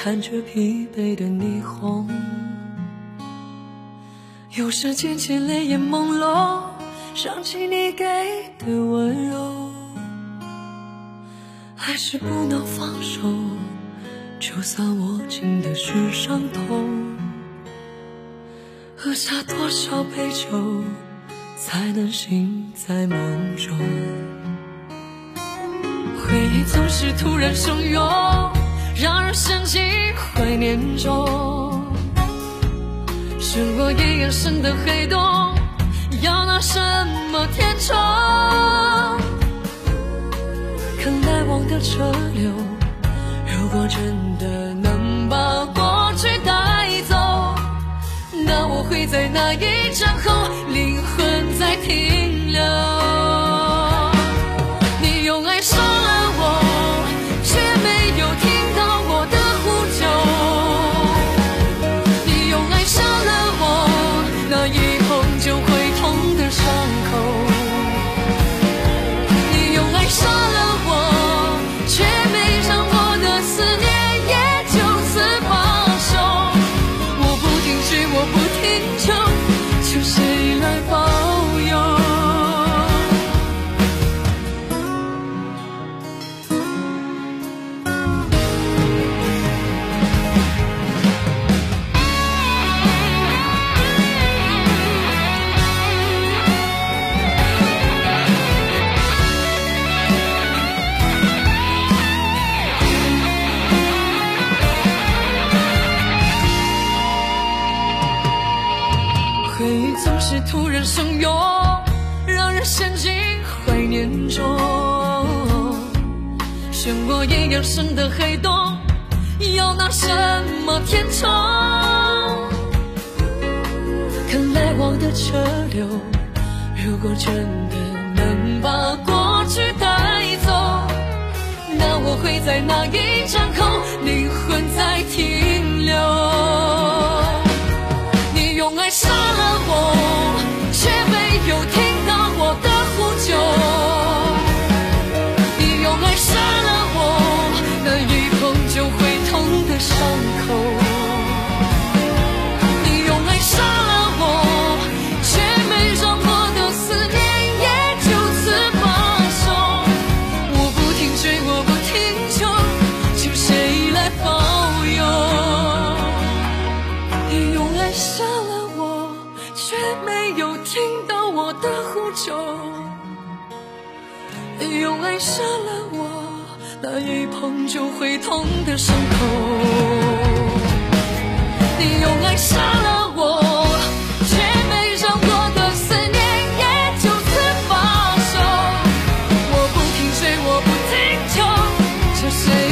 看着疲惫的霓虹，有时渐渐泪眼朦胧，想起你给的温柔，还是不能放手，就算握紧的是伤痛，喝下多少杯酒，才能醒在梦中？回忆总是突然汹涌，让人陷进怀念中。是我一眼深的黑洞，要拿什么填充？看来往的车流，如果真的能把过去带走，那我会在那一站后，灵魂在停留。你用爱是突然汹涌，让人陷进怀念中。漩涡一样深的黑洞，要拿什么填充？看来往的车流，如果真的能把过去带走，那我会在那一站后，灵魂在你杀了我，却没有听到我的呼救。用爱杀了我，那一碰就会痛的伤口。你用爱杀了我，却没让我的思念也就此放手。我不停追，我不停求，就是。